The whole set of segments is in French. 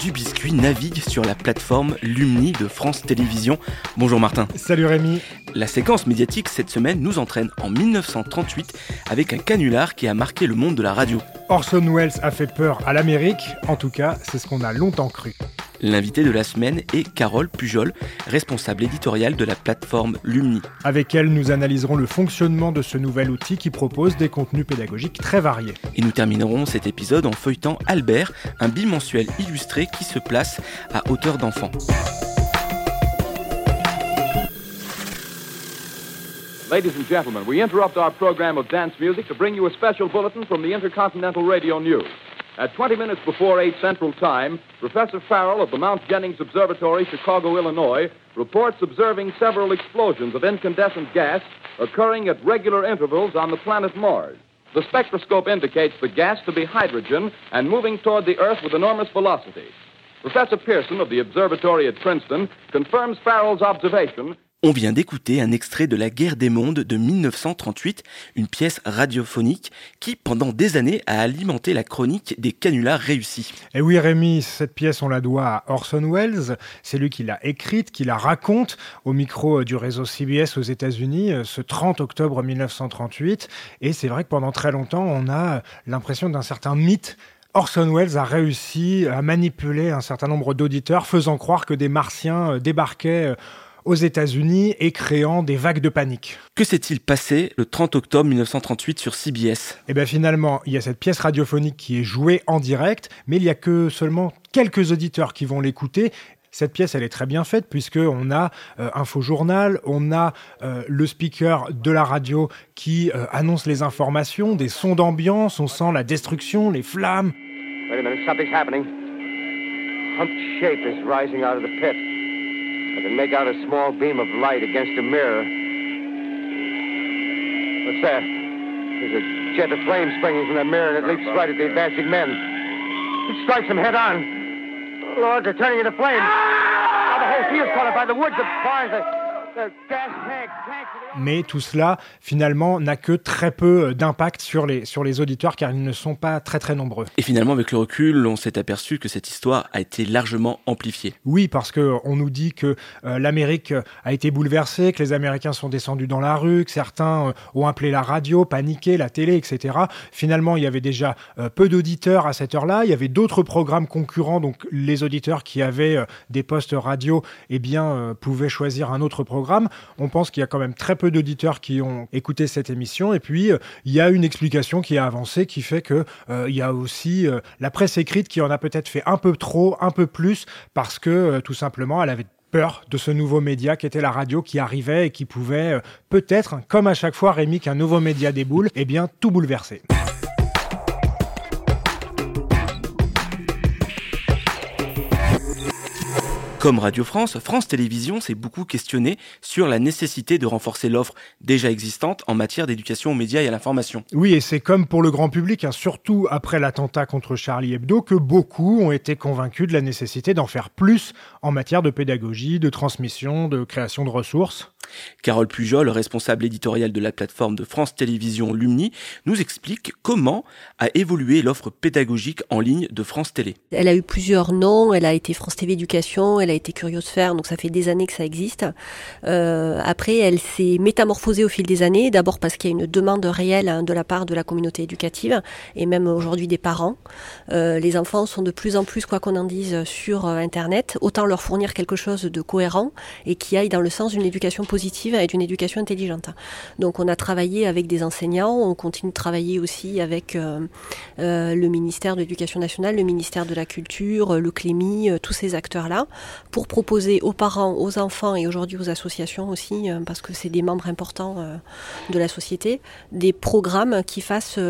du biscuit navigue sur la plateforme Lumni de France Télévisions. Bonjour Martin. Salut Rémi. La séquence médiatique cette semaine nous entraîne en 1938 avec un canular qui a marqué le monde de la radio. Orson Welles a fait peur à l'Amérique, en tout cas c'est ce qu'on a longtemps cru. L'invité de la semaine est Carole Pujol, responsable éditoriale de la plateforme Lumni. Avec elle, nous analyserons le fonctionnement de ce nouvel outil qui propose des contenus pédagogiques très variés. Et nous terminerons cet épisode en feuilletant Albert, un bimensuel illustré qui se place à hauteur d'enfant. Ladies and gentlemen, we interrupt our program of dance music to bring you a special bulletin from the Intercontinental Radio News. At 20 minutes before 8 Central Time, Professor Farrell of the Mount Jennings Observatory, Chicago, Illinois, reports observing several explosions of incandescent gas occurring at regular intervals on the planet Mars. The spectroscope indicates the gas to be hydrogen and moving toward the Earth with enormous velocity. Professor Pearson of the observatory at Princeton confirms Farrell's observation On vient d'écouter un extrait de La guerre des mondes de 1938, une pièce radiophonique qui, pendant des années, a alimenté la chronique des canulars réussis. Et oui Rémi, cette pièce on la doit à Orson Welles, c'est lui qui l'a écrite, qui la raconte au micro du réseau CBS aux États-Unis euh, ce 30 octobre 1938. Et c'est vrai que pendant très longtemps on a l'impression d'un certain mythe Orson Welles a réussi à manipuler un certain nombre d'auditeurs, faisant croire que des martiens euh, débarquaient euh, aux États-Unis et créant des vagues de panique. Que s'est-il passé le 30 octobre 1938 sur CBS Et bien finalement, il y a cette pièce radiophonique qui est jouée en direct, mais il y a que seulement quelques auditeurs qui vont l'écouter. Cette pièce, elle est très bien faite puisque on a euh, un faux journal, on a euh, le speaker de la radio qui euh, annonce les informations, des sons d'ambiance, on sent la destruction, les flammes. Wait a minute, something's happening. Humped shape is rising out of the pit. I can make out a small beam of light against a mirror. What's that? There's a jet of flame springing from the mirror and it leaps right at the advancing men. It strikes them head on. Lord, they're turning into flames. Now the whole field's caught up by the woods, the barns, the, Mais tout cela, finalement, n'a que très peu d'impact sur les, sur les auditeurs car ils ne sont pas très très nombreux. Et finalement, avec le recul, on s'est aperçu que cette histoire a été largement amplifiée. Oui, parce que on nous dit que euh, l'Amérique a été bouleversée, que les Américains sont descendus dans la rue, que certains euh, ont appelé la radio, paniqué, la télé, etc. Finalement, il y avait déjà euh, peu d'auditeurs à cette heure-là. Il y avait d'autres programmes concurrents, donc les auditeurs qui avaient des postes radio, eh bien, pouvaient choisir un autre programme. On pense qu'il y a quand même très peu d'auditeurs qui ont écouté cette émission. Et puis, euh, il y a une explication qui a avancé, qui fait que euh, il y a aussi euh, la presse écrite qui en a peut-être fait un peu trop, un peu plus, parce que tout simplement, elle avait peur de ce nouveau média qui était la radio qui arrivait et qui pouvait peut-être, comme à chaque fois Rémi qu'un nouveau média déboule, eh bien tout bouleverser. Comme Radio France, France Télévisions s'est beaucoup questionné sur la nécessité de renforcer l'offre déjà existante en matière d'éducation aux médias et à l'information. Oui, et c'est comme pour le grand public, hein, surtout après l'attentat contre Charlie Hebdo, que beaucoup ont été convaincus de la nécessité d'en faire plus en matière de pédagogie, de transmission, de création de ressources. Carole Pujol, responsable éditoriale de la plateforme de France Télévisions Lumni, nous explique comment a évolué l'offre pédagogique en ligne de France Télé. Elle a eu plusieurs noms. Elle a été France TV Éducation, elle a été Curiosphère, donc ça fait des années que ça existe. Euh, après, elle s'est métamorphosée au fil des années. D'abord parce qu'il y a une demande réelle hein, de la part de la communauté éducative et même aujourd'hui des parents. Euh, les enfants sont de plus en plus, quoi qu'on en dise, sur euh, Internet. Autant leur fournir quelque chose de cohérent et qui aille dans le sens d'une éducation positive et d'une éducation intelligente. Donc on a travaillé avec des enseignants, on continue de travailler aussi avec euh, euh, le ministère de l'Éducation nationale, le ministère de la Culture, le Clémy, euh, tous ces acteurs-là, pour proposer aux parents, aux enfants et aujourd'hui aux associations aussi, parce que c'est des membres importants de la société, des programmes qui fassent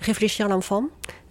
réfléchir l'enfant,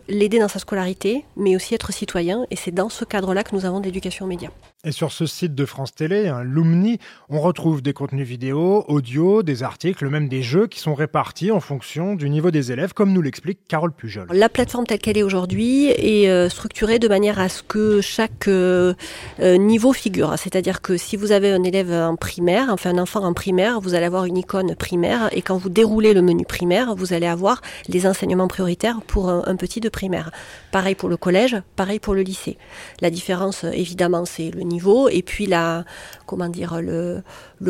l'aider dans sa scolarité, mais aussi être citoyen. Et c'est dans ce cadre-là que nous avons d'éducation aux. Et sur ce site de France Télé, hein, Lumni, on retrouve des contenus vidéo, audio, des articles, même des jeux qui sont répartis en fonction du niveau des élèves, comme nous l'explique Carole Pujol. La plateforme telle qu'elle est aujourd'hui est euh, structurée de manière à ce que chaque euh, euh, niveau figure. C'est-à-dire que si vous avez un élève en primaire, enfin un enfant en primaire, vous allez avoir une icône primaire et quand vous déroulez le menu primaire, vous allez avoir les enseignements prioritaires pour un, petit de primaire. Pareil pour le collège, pareil pour le lycée. La différence, évidemment, c'est le et puis la comment dire le,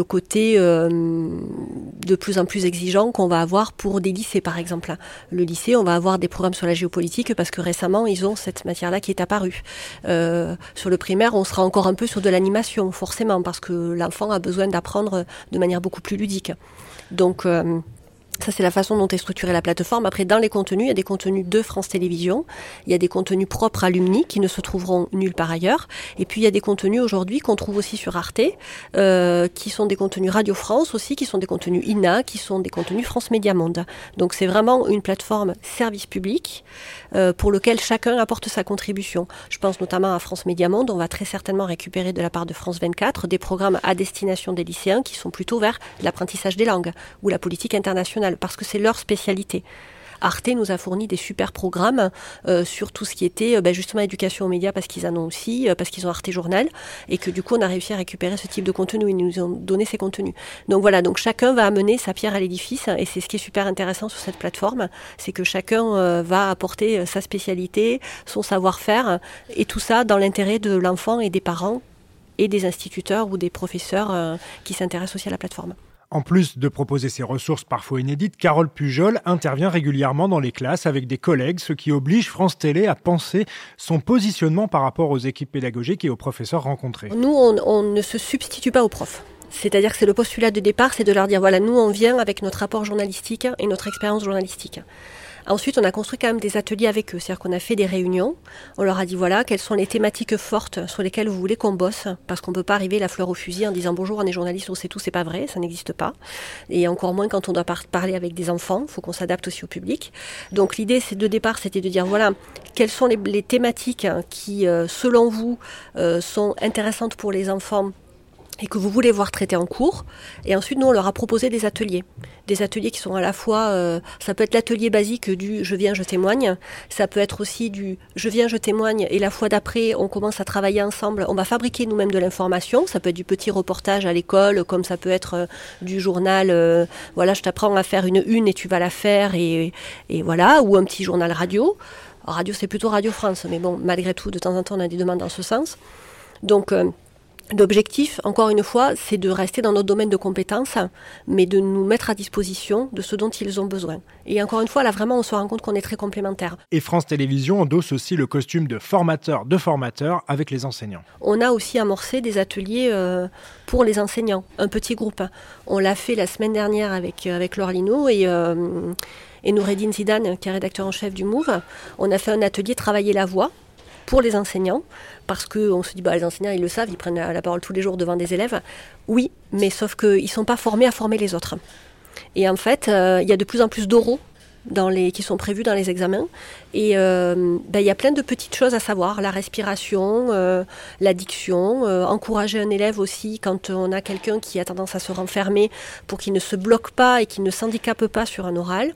côté euh, de plus en plus exigeant qu'on va avoir pour des lycées par exemple. Le lycée, on va avoir des programmes sur la géopolitique parce que récemment ils ont cette matière-là qui est apparue. Euh, sur le primaire, on sera encore un peu sur de l'animation forcément parce que l'enfant a besoin d'apprendre de manière beaucoup plus ludique. Donc euh, ça, c'est la façon dont est structurée la plateforme. Après, dans les contenus, il y a des contenus de France Télévisions, il y a des contenus propres à Lumni qui ne se trouveront nulle part ailleurs. Et puis, il y a des contenus aujourd'hui qu'on trouve aussi sur Arte, euh, qui sont des contenus Radio France aussi, qui sont des contenus INA, qui sont des contenus France Média Monde. Donc, c'est vraiment une plateforme service public euh, pour lequel chacun apporte sa contribution. Je pense notamment à France Média Monde. On va très certainement récupérer de la part de France 24 des programmes à destination des lycéens qui sont plutôt vers l'apprentissage des langues ou la politique internationale parce que c'est leur spécialité. Arte nous a fourni des super programmes euh, sur tout ce qui était euh, ben, justement éducation aux médias parce qu'ils en ont aussi, euh, parce qu'ils ont Arte Journal et que du coup on a réussi à récupérer ce type de contenu. Ils nous ont donné ces contenus. Donc voilà, donc chacun va amener sa pierre à l'édifice et c'est ce qui est super intéressant sur cette plateforme, c'est que chacun va apporter sa spécialité, son savoir-faire et tout ça dans l'intérêt de l'enfant et des parents et des instituteurs ou des professeurs qui s'intéressent aussi à la plateforme. En plus de proposer ses ressources parfois inédites, Carole Pujol intervient régulièrement dans les classes avec des collègues, ce qui oblige France Télé à penser son positionnement par rapport aux équipes pédagogiques et aux professeurs rencontrés. Nous, on, on ne se substitue pas aux profs. C'est-à-dire que c'est le postulat de départ, c'est de leur dire, voilà, nous, on vient avec notre rapport journalistique et notre expérience journalistique. Ensuite, on a construit quand même des ateliers avec eux, c'est-à-dire qu'on a fait des réunions. On leur a dit voilà, quelles sont les thématiques fortes sur lesquelles vous voulez qu'on bosse, parce qu'on ne peut pas arriver la fleur au fusil en disant bonjour, on est journaliste, on sait tout, c'est pas vrai, ça n'existe pas. Et encore moins quand on doit parler avec des enfants, il faut qu'on s'adapte aussi au public. Donc l'idée, c'est de départ, c'était de dire voilà, quelles sont les, thématiques qui, euh, selon vous, euh, sont intéressantes pour les enfants et que vous voulez voir traiter en cours. Et ensuite, nous, on leur a proposé des ateliers. Des ateliers qui sont à la fois, euh, ça peut être l'atelier basique du je viens, je témoigne. Ça peut être aussi du je viens, je témoigne. Et la fois d'après, on commence à travailler ensemble. On va fabriquer nous-mêmes de l'information. Ça peut être du petit reportage à l'école, comme ça peut être euh, du journal. Euh, voilà, je t'apprends à faire une une et tu vas la faire. Et, et voilà, ou un petit journal radio. radio, c'est plutôt Radio France. Mais bon, malgré tout, de temps en temps, on a des demandes dans ce sens. Donc, L'objectif, encore une fois, c'est de rester dans notre domaine de compétences, mais de nous mettre à disposition de ce dont ils ont besoin. Et encore une fois, là vraiment, on se rend compte qu'on est très complémentaires. Et France Télévisions endosse aussi le costume de formateur de formateur avec les enseignants. On a aussi amorcé des ateliers euh, pour les enseignants, un petit groupe. On l'a fait la semaine dernière avec, euh, avec Laure Lino et... Euh, et Noureddin Zidane, qui est rédacteur en chef du MOVE, on a fait un atelier Travailler la voix, pour les enseignants, parce qu'on se dit, bah, les enseignants, ils le savent, ils prennent la, parole tous les jours devant des élèves. Oui, mais sauf qu'ils ne sont pas formés à former les autres. Et en fait, euh, il y a de plus en plus d'oraux dans les, qui sont prévus dans les examens. Et euh, ben, il y a plein de petites choses à savoir, la respiration, euh, l'addiction, euh, encourager un élève aussi quand on a quelqu'un qui a tendance à se renfermer pour qu'il ne se bloque pas et qu'il ne s'handicape pas sur un oral.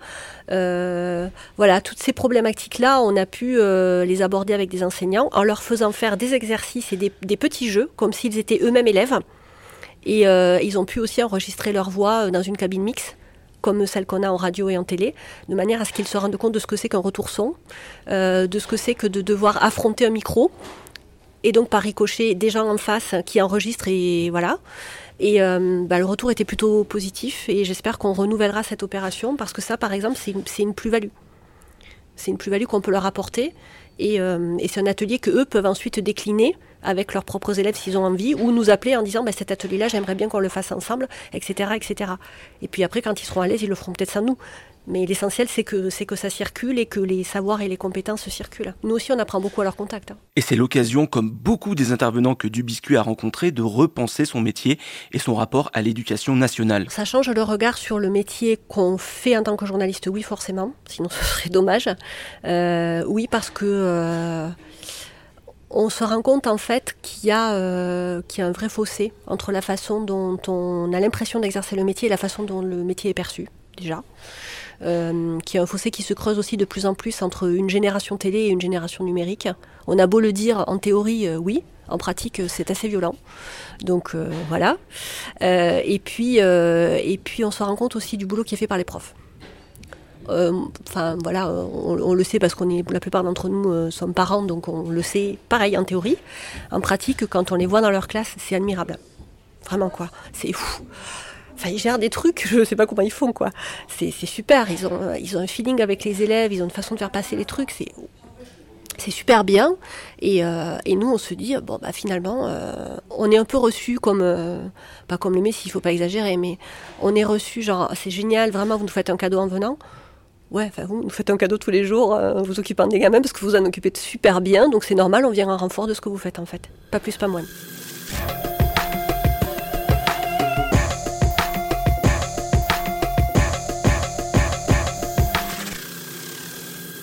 voilà, toutes ces problématiques-là, on a pu les aborder avec des enseignants en leur faisant faire des exercices et des, des petits jeux, comme s'ils étaient eux-mêmes élèves. Et ils ont pu aussi enregistrer leur voix dans une cabine mixte comme celle qu'on a en radio et en télé, de manière à ce qu'ils se rendent compte de ce que c'est qu'un retour son, euh, de ce que c'est que de devoir affronter un micro, et donc par ricochet des gens en face qui enregistrent et voilà. Et euh, bah, le retour était plutôt positif et j'espère qu'on renouvellera cette opération parce que ça, par exemple, c'est une, une plus-value. C'est une plus-value qu'on peut leur apporter et, euh, et c'est un atelier que eux peuvent ensuite décliner avec leurs propres élèves s'ils ont envie, ou nous appeler en disant bah, cet atelier-là, j'aimerais bien qu'on le fasse ensemble, etc., etc. Et puis après, quand ils seront à l'aise, ils le feront peut-être sans nous. Mais l'essentiel, c'est que, c'est que ça circule et que les savoirs et les compétences circulent. Nous aussi, on apprend beaucoup à leur contact. Hein. Et c'est l'occasion, comme beaucoup des intervenants que Dubiscuit a rencontrés, de repenser son métier et son rapport à l'éducation nationale. Ça change le regard sur le métier qu'on fait en tant que journaliste, oui, forcément. Sinon, ce serait dommage. Euh, oui, parce que... Euh, on se rend compte en fait qu'il y, a, euh, qu'il y a un vrai fossé entre la façon dont on a l'impression d'exercer le métier et la façon dont le métier est perçu, déjà. Euh, qu'il y a un fossé qui se creuse aussi de plus en plus entre une génération télé et une génération numérique. On a beau le dire en théorie, euh, oui, en pratique, c'est assez violent. Donc voilà. Et, puis, et puis, on se rend compte aussi du boulot qui est fait par les profs. Euh, Enfin voilà, on, le sait parce qu'on est la plupart d'entre nous euh, sommes parents, donc on le sait. Pareil en théorie, en pratique, quand on les voit dans leur classe, c'est admirable. Vraiment quoi, c'est fou. Enfin, ils gèrent des trucs, je sais pas comment ils font quoi. C'est super, ils ont, euh, ils ont un feeling avec les élèves, ils ont une façon de faire passer les trucs, c'est super bien. Et, nous, on se dit, bon, bah finalement, on est un peu reçu comme, pas comme le Messie, il faut pas exagérer, mais on est reçu genre, c'est génial, vraiment, vous nous faites un cadeau en venant. Ouais, enfin, vous nous faites un cadeau tous les jours, euh, vous occupant des gamins parce que vous en occupez super bien, donc c'est normal, on vient en renfort de ce que vous faites en fait. Pas plus, pas moins.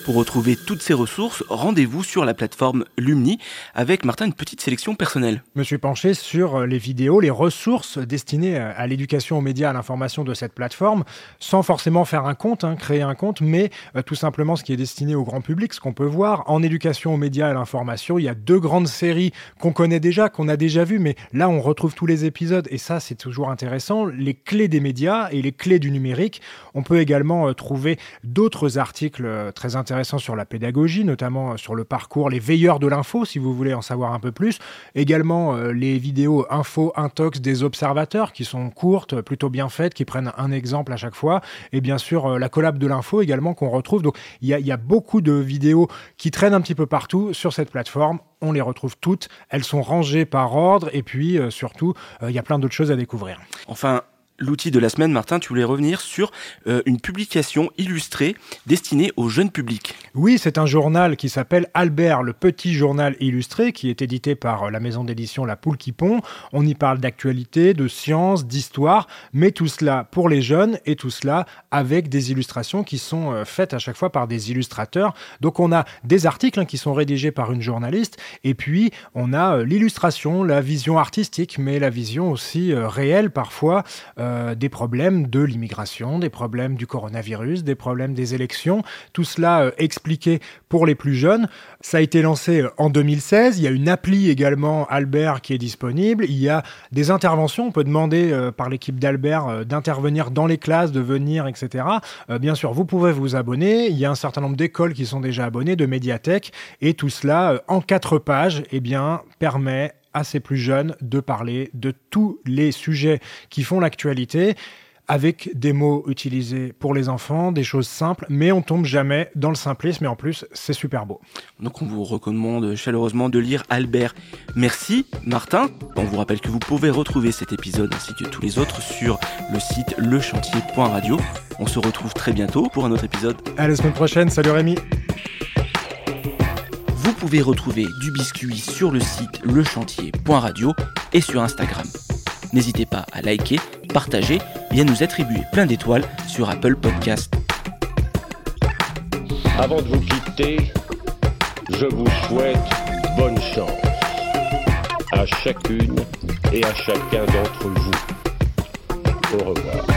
Pour retrouver toutes ces ressources, rendez-vous sur la plateforme Lumni avec Martin une petite sélection personnelle. Je me suis penché sur euh, les vidéos, les ressources destinées à à l'éducation aux médias, à l'information de cette plateforme, sans forcément faire un compte, hein, créer un compte, mais euh, tout simplement ce qui est destiné au grand public, ce qu'on peut voir. En éducation aux médias et à l'information, il y a deux grandes séries qu'on connaît déjà, qu'on a déjà vues, mais là on retrouve tous les épisodes et ça c'est toujours intéressant. Les clés des médias et les clés du numérique. On peut également euh, trouver d'autres articles euh, très intéressants sur la pédagogie, notamment euh, sur le parcours, les veilleurs de l'info, si vous voulez en savoir un peu plus. Également euh, les vidéos info intox des observateurs qui sont courtes, plutôt bien faites, qui prennent un exemple à chaque fois. Et bien sûr euh, la collab de l'info également qu'on retrouve. Donc il y a, beaucoup de vidéos qui traînent un petit peu partout sur cette plateforme. On les retrouve toutes. Elles sont rangées par ordre et puis surtout il y a plein d'autres choses à découvrir. Enfin, l'outil de la semaine, Martin, tu voulais revenir sur euh, une publication illustrée destinée au jeune public. Oui, c'est un journal qui s'appelle Albert, le petit journal illustré, qui est édité par euh, la maison d'édition La Poule qui pond. On y parle d'actualité, de science, d'histoire, mais tout cela pour les jeunes et tout cela avec des illustrations qui sont euh, faites à chaque fois par des illustrateurs. Donc on a des articles hein, qui sont rédigés par une journaliste et puis on a l'illustration, la vision artistique, mais la vision aussi réelle parfois des problèmes de l'immigration, des problèmes du coronavirus, des problèmes des élections. Tout cela euh, expliqué pour les plus jeunes. Ça a été lancé euh, en 2016. Il y a une appli également Albert qui est disponible. Il y a des interventions. On peut demander euh, par l'équipe d'Albert euh, d'intervenir dans les classes, de venir, etc. Euh, bien sûr, vous pouvez vous abonner. Il y a un certain nombre d'écoles qui sont déjà abonnées, de médiathèques, et tout cela euh, en quatre pages, eh bien, permet à ces plus jeunes de parler de tous les sujets qui font l'actualité avec des mots utilisés pour les enfants, des choses simples, mais on tombe jamais dans le simplisme et en plus c'est super beau. Donc on vous recommande chaleureusement de lire Albert. Merci Martin. On vous rappelle que vous pouvez retrouver cet épisode ainsi que tous les autres sur le site lechantier.radio. On se retrouve très bientôt pour un autre épisode. À la semaine prochaine, salut Rémi pouvez retrouver du biscuit sur le site lechantier.radio et sur Instagram. N'hésitez pas à liker, partager et à nous attribuer plein d'étoiles sur Apple Podcast. Avant de vous quitter, je vous souhaite bonne chance à chacune et à chacun d'entre vous. Au revoir.